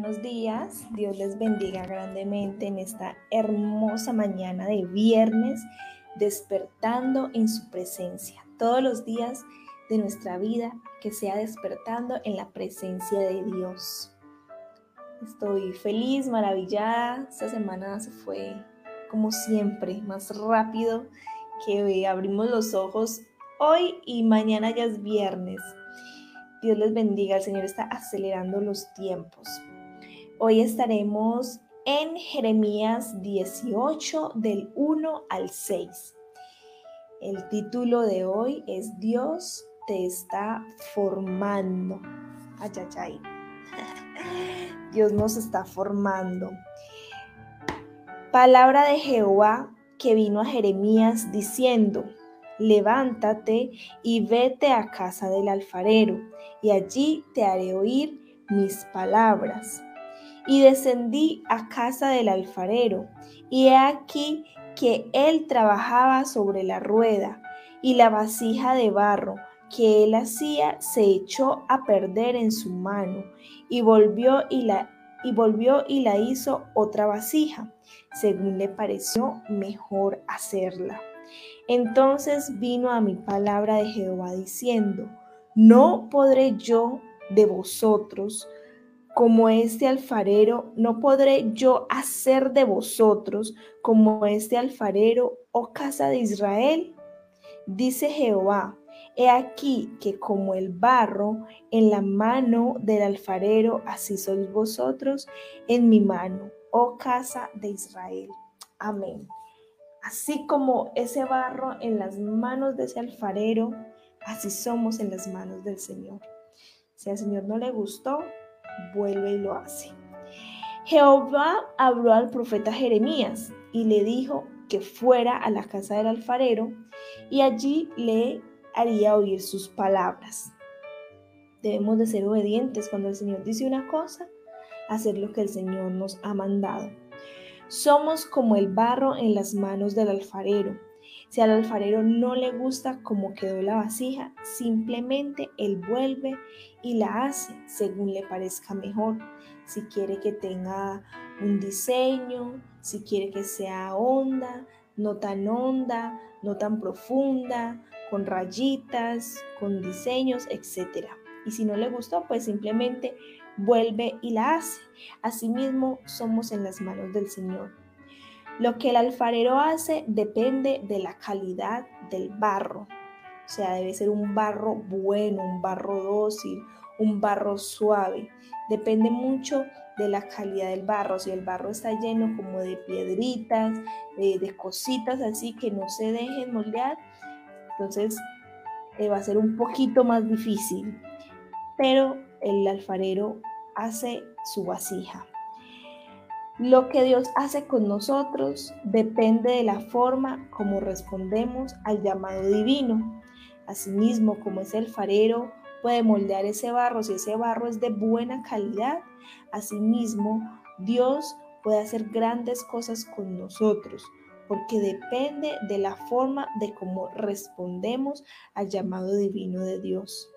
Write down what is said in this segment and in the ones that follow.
Buenos días, Dios les bendiga grandemente en esta hermosa mañana de viernes, despertando en su presencia. Todos los días de nuestra vida que sea despertando en la presencia de Dios. Estoy feliz, maravillada. Esta semana se fue como siempre, más rápido que abrimos los ojos hoy y mañana ya es viernes. Dios les bendiga, el Señor está acelerando los tiempos. Hoy estaremos en Jeremías 18 del 1 al 6. El título de hoy es Dios te está formando. Ay, Dios nos está formando. Palabra de Jehová que vino a Jeremías diciendo, levántate y vete a casa del alfarero, y allí te haré oír mis palabras. Y descendí a casa del alfarero, y he aquí que él trabajaba sobre la rueda, y la vasija de barro que él hacía se echó a perder en su mano, y volvió y la, y volvió y la hizo otra vasija, según le pareció mejor hacerla. Entonces vino a mi palabra de Jehová diciendo, no podré yo de vosotros, como este alfarero, no podré yo hacer de vosotros como este alfarero, oh casa de Israel. Dice Jehová, he aquí que como el barro en la mano del alfarero, así sois vosotros en mi mano, oh casa de Israel. Amén. Así como ese barro en las manos de ese alfarero, así somos en las manos del Señor. Si al Señor no le gustó, vuelve y lo hace. Jehová habló al profeta Jeremías y le dijo que fuera a la casa del alfarero y allí le haría oír sus palabras. Debemos de ser obedientes cuando el Señor dice una cosa, hacer lo que el Señor nos ha mandado. Somos como el barro en las manos del alfarero. Si al alfarero no le gusta cómo quedó la vasija, simplemente él vuelve y la hace según le parezca mejor. Si quiere que tenga un diseño, si quiere que sea honda, no tan honda, no tan profunda, con rayitas, con diseños, etc. Y si no le gustó, pues simplemente vuelve y la hace. Asimismo, somos en las manos del Señor. Lo que el alfarero hace depende de la calidad del barro. O sea, debe ser un barro bueno, un barro dócil, un barro suave. Depende mucho de la calidad del barro. Si el barro está lleno como de piedritas, de, de cositas así que no se dejen moldear, entonces eh, va a ser un poquito más difícil. Pero el alfarero hace su vasija. Lo que Dios hace con nosotros depende de la forma como respondemos al llamado divino. Asimismo, como es el alfarero, puede moldear ese barro. Si ese barro es de buena calidad, asimismo, Dios puede hacer grandes cosas con nosotros, porque depende de la forma de cómo respondemos al llamado divino de Dios.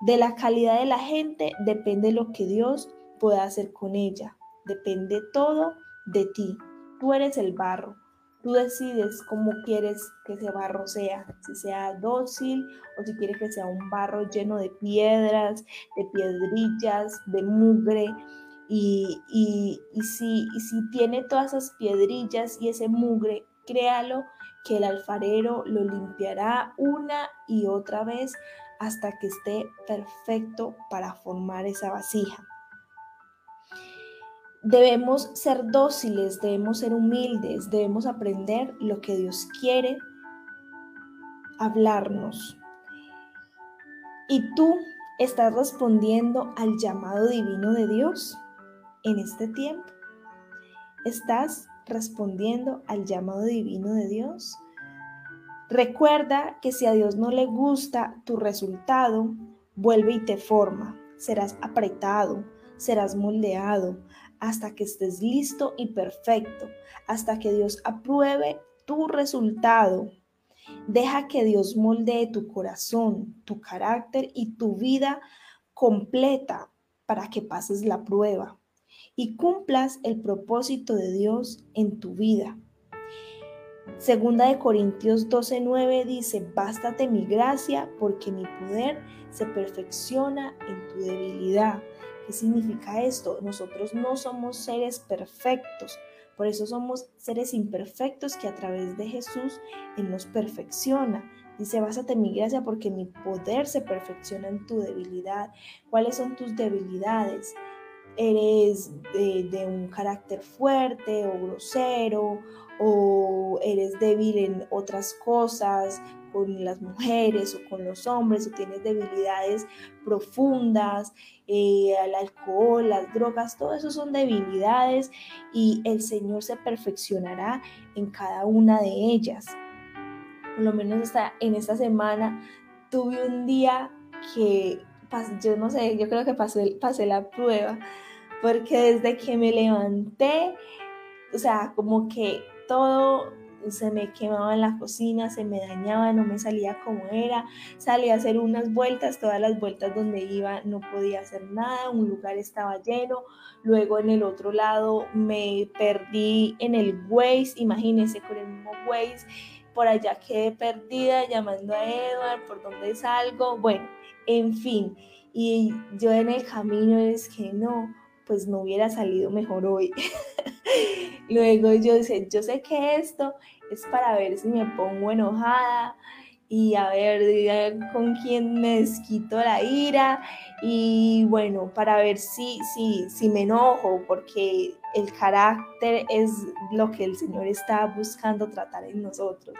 De la calidad de la gente depende lo que Dios pueda hacer con ella. Depende todo de ti. Tú eres el barro. Tú decides cómo quieres que ese barro sea, si sea dócil o si quieres que sea un barro lleno de piedras, de piedrillas, de mugre. Y, si, si tiene todas esas piedrillas y ese mugre, créalo que el alfarero lo limpiará una y otra vez hasta que esté perfecto para formar esa vasija. Debemos ser dóciles, debemos ser humildes, debemos aprender lo que Dios quiere hablarnos. ¿Y tú estás respondiendo al llamado divino de Dios en este tiempo? ¿Estás respondiendo al llamado divino de Dios? Recuerda que si a Dios no le gusta tu resultado, vuelve y te forma. Serás apretado, serás moldeado hasta que estés listo y perfecto, hasta que Dios apruebe tu resultado. Deja que Dios moldee tu corazón, tu carácter y tu vida completa para que pases la prueba. y cumplas el propósito de Dios en tu vida. Segunda de Corintios 12:9 dice, bástate mi gracia porque mi poder se perfecciona en tu debilidad. ¿Qué significa esto? Nosotros no somos seres perfectos, por eso somos seres imperfectos que a través de Jesús Él nos perfecciona. Dice, básate mi gracia porque mi poder se perfecciona en tu debilidad. ¿Cuáles son tus debilidades? ¿Eres de, de un carácter fuerte o grosero o eres débil en otras cosas, con las mujeres o con los hombres, o tienes debilidades profundas, eh, alcohol, las drogas, todo eso son debilidades y el Señor se perfeccionará en cada una de ellas. Por lo menos en esta semana tuve un día que, yo no sé, yo creo que pasé la prueba, porque desde que me levanté, o sea, como que todo se me quemaba en la cocina, se me dañaba, no me salía como era, salí a hacer unas vueltas, todas las vueltas donde iba no podía hacer nada, un lugar estaba lleno, luego en el otro lado me perdí en el Waze, imagínense con el mismo Waze, por allá quedé perdida llamando a Edward, por dónde salgo, bueno, en fin, y yo en el camino es que no, pues no hubiera salido mejor hoy. Luego yo sé, yo sé que esto es para ver si me pongo enojada y a ver con quién me desquito la ira y bueno, para ver si, si, si me enojo, porque el carácter es lo que el Señor está buscando tratar en nosotros.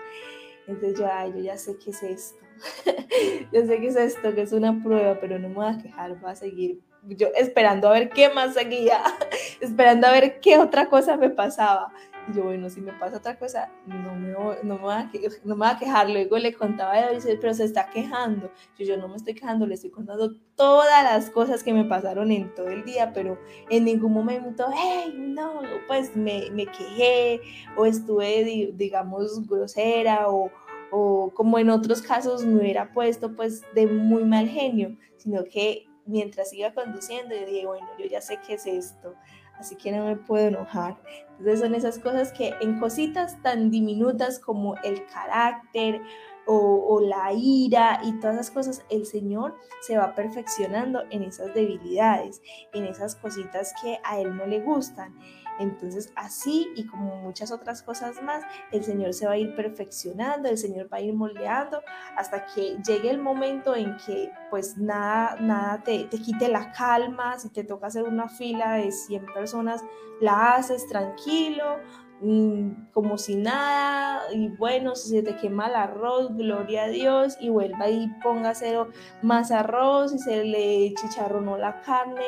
Entonces yo, yo ya sé qué es esto. yo sé que es esto, que es una prueba, pero no me voy a quejar, voy a seguir yo esperando a ver qué más seguía, esperando a ver qué otra cosa me pasaba. Y yo, bueno, si me pasa otra cosa, no me, no me, voy, a, no me a quejar. Luego le contaba a él, pero se está quejando. Yo, yo no me estoy quejando, le estoy contando todas las cosas que me pasaron en todo el día, pero en ningún momento, hey, no, pues me, me quejé o estuve, digamos, grosera o, o como en otros casos me hubiera puesto pues de muy mal genio, sino que mientras iba conduciendo, yo dije, bueno, yo ya sé qué es esto, así que no me puedo enojar. Entonces son esas cosas que en cositas tan diminutas como el carácter o, o, la ira y todas esas cosas, el Señor se va perfeccionando en esas debilidades, en esas cositas que a Él no le gustan. Entonces así y como muchas otras cosas más, el Señor se va a ir perfeccionando, el Señor va a ir moldeando hasta que llegue el momento en que pues nada, nada te, te quite la calma, si te toca hacer una fila de 100 personas, la haces tranquilo, mm, como si nada, y bueno, si se te quema el arroz, gloria a Dios, y vuelva y ponga cero más arroz, y se le chicharronó la carne,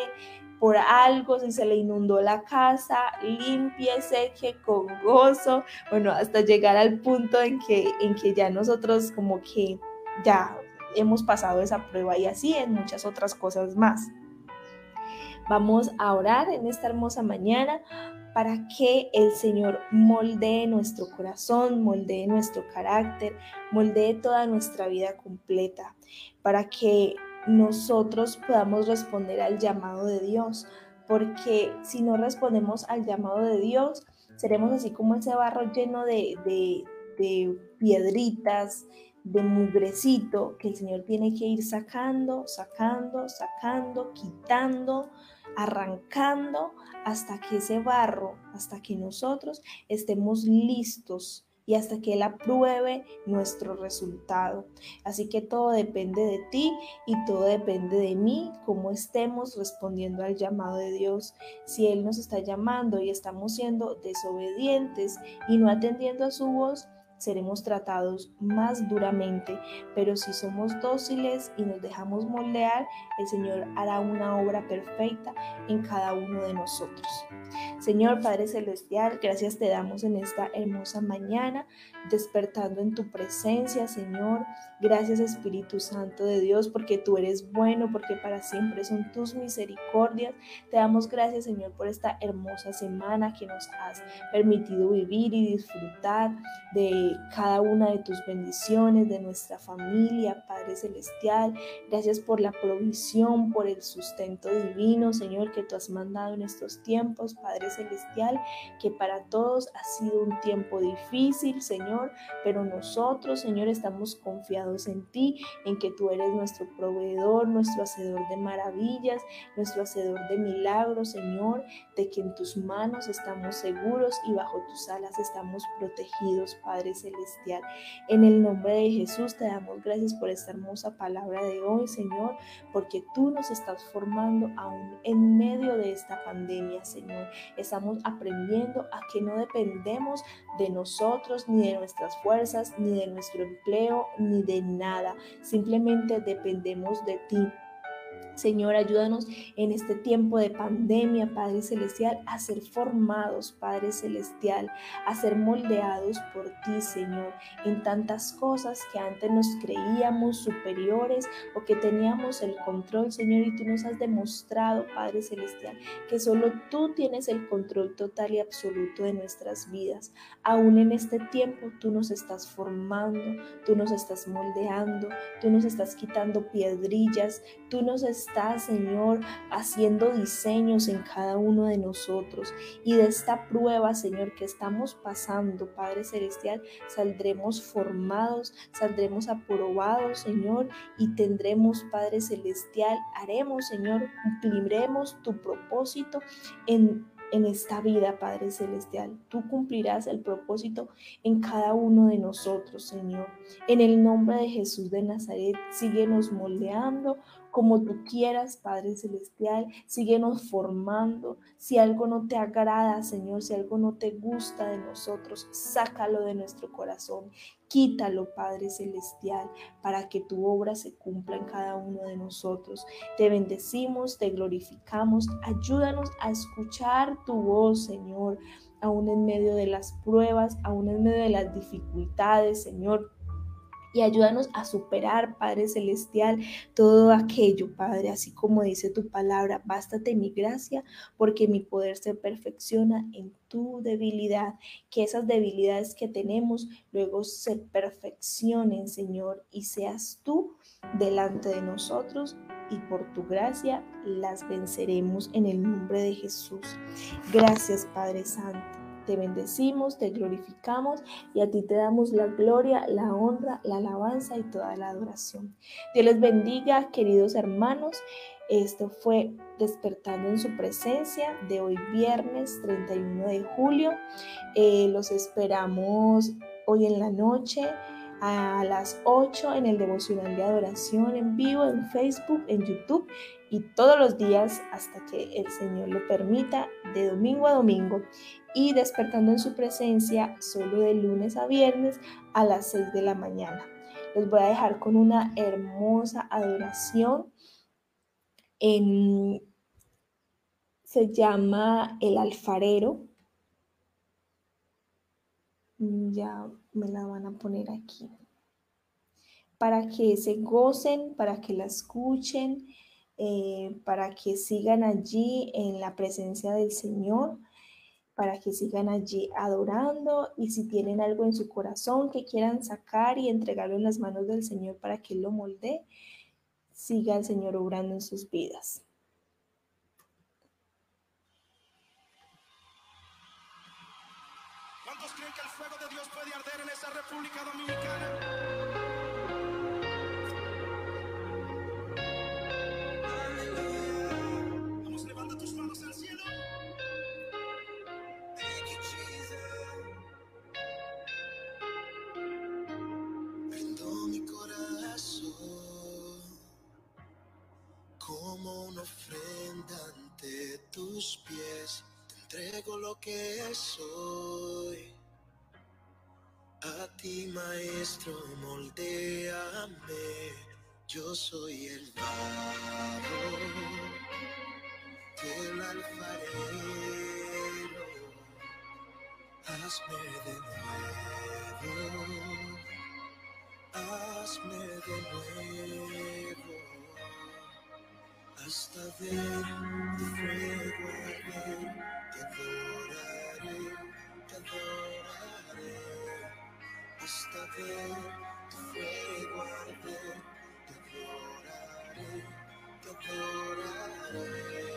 por algo, si se le inundó la casa, limpie, seque con gozo, bueno, hasta llegar al punto en que, en que ya nosotros como que ya hemos pasado esa prueba y así en muchas otras cosas más. Vamos a orar en esta hermosa mañana para que el Señor moldee nuestro corazón, moldee nuestro carácter, moldee toda nuestra vida completa, para que nosotros podamos responder al llamado de Dios, porque si no respondemos al llamado de Dios, seremos así como ese barro lleno de, de, de piedritas, de mugrecito que el Señor tiene que ir sacando, sacando, sacando, quitando, arrancando hasta que ese barro, hasta que nosotros estemos listos y hasta que Él apruebe nuestro resultado. Así que todo depende de ti y todo depende de mí, cómo estemos respondiendo al llamado de Dios. Si Él nos está llamando y estamos siendo desobedientes y no atendiendo a su voz, seremos tratados más duramente, pero si somos dóciles y nos dejamos moldear, el Señor hará una obra perfecta en cada uno de nosotros. Señor Padre Celestial, gracias te damos en esta hermosa mañana, despertando en tu presencia, Señor. Gracias Espíritu Santo de Dios, porque tú eres bueno, porque para siempre son tus misericordias. Te damos gracias, Señor, por esta hermosa semana que nos has permitido vivir y disfrutar de cada una de tus bendiciones, de nuestra familia, Padre Celestial. Gracias por la provisión, por el sustento divino, Señor, que tú has mandado en estos tiempos, Padre Celestial, que para todos ha sido un tiempo difícil, Señor, pero nosotros, Señor, estamos confiados en ti, en que tú eres nuestro proveedor, nuestro hacedor de maravillas, nuestro hacedor de milagros, Señor, de que en tus manos estamos seguros y bajo tus alas estamos protegidos, Padre Celestial. En el nombre de Jesús te damos gracias por esta hermosa palabra de hoy, Señor, porque tú nos estás formando aún en medio de esta pandemia, Señor. Estamos aprendiendo a que no dependemos de nosotros, ni de nuestras fuerzas, ni de nuestro empleo, ni de nada. Simplemente dependemos de ti. Señor, ayúdanos en este tiempo de pandemia, Padre Celestial, a ser formados, Padre Celestial, a ser moldeados por ti, Señor, en tantas cosas que antes nos creíamos superiores o que teníamos el control, Señor, y tú nos has demostrado, Padre Celestial, que solo tú tienes el control total y absoluto de nuestras vidas. Aún en este tiempo tú nos estás formando, tú nos estás moldeando, tú nos estás quitando piedrillas, tú nos estás Señor, haciendo diseños en cada uno de nosotros. Y de esta prueba, Señor, que estamos pasando, Padre Celestial, saldremos formados, saldremos aprobados, Señor, y tendremos, Padre Celestial, haremos, Señor, cumpliremos tu propósito en en esta vida, Padre Celestial. Tú cumplirás el propósito en cada uno de nosotros, Señor. En el nombre de Jesús de Nazaret, síguenos moldeando, como tú quieras, Padre Celestial. Síguenos formando. Si algo no te agrada, Señor, si algo no te gusta de nosotros, sácalo de nuestro corazón. Quítalo, Padre Celestial, para que tu obra se cumpla en cada uno de nosotros. Te bendecimos, te glorificamos. Ayúdanos a escuchar tu voz, Señor, aún en medio de las pruebas, aún en medio de las dificultades, Señor y ayúdanos a superar, Padre Celestial, todo aquello, Padre, así como dice tu palabra, bástate mi gracia, porque mi poder se perfecciona en tu debilidad, que esas debilidades que tenemos luego se perfeccionen, Señor, y seas tú delante de nosotros y por tu gracia las venceremos en el nombre de Jesús. Gracias, Padre Santo. Te bendecimos, te glorificamos y a ti te damos la gloria, la honra, la alabanza y toda la adoración. Dios les bendiga, queridos hermanos. Esto fue Despertando en su presencia de hoy viernes 31 de julio. Eh, los esperamos hoy en la noche a las 8 en el devocional de adoración en vivo en Facebook, en YouTube y todos los días hasta que el Señor lo permita, de domingo a domingo y despertando en su presencia solo de lunes a viernes a las 6 de la mañana. Les voy a dejar con una hermosa adoración. En, se llama El Alfarero. Ya me la van a poner aquí. Para que se gocen, para que la escuchen, eh, para que sigan allí en la presencia del Señor para que sigan allí adorando y si tienen algo en su corazón que quieran sacar y entregarlo en las manos del Señor para que lo molde, siga el Señor obrando en sus vidas. ¿Cuántos creen que el fuego de Dios puede arder en esa República Dominicana? que soy. A ti, maestro, moldeame. Yo soy el barro, el alfarero. Hazme de nuevo, hazme de nuevo hasta ver tu fuego. hasta ver tu fuego arder, te adoraré, te adoraré.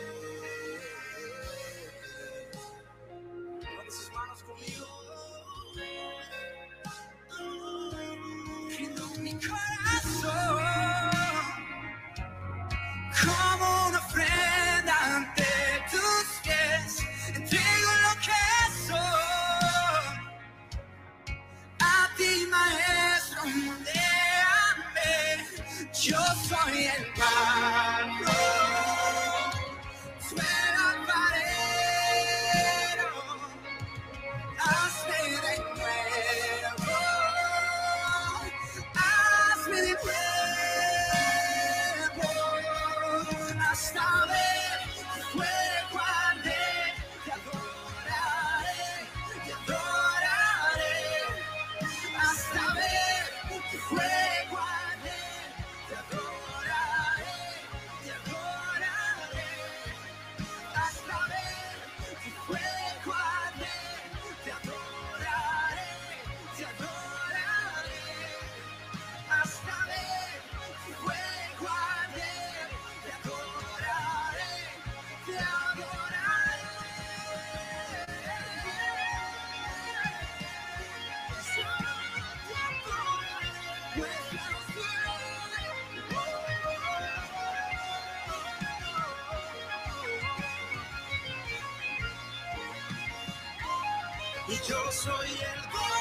yo soy el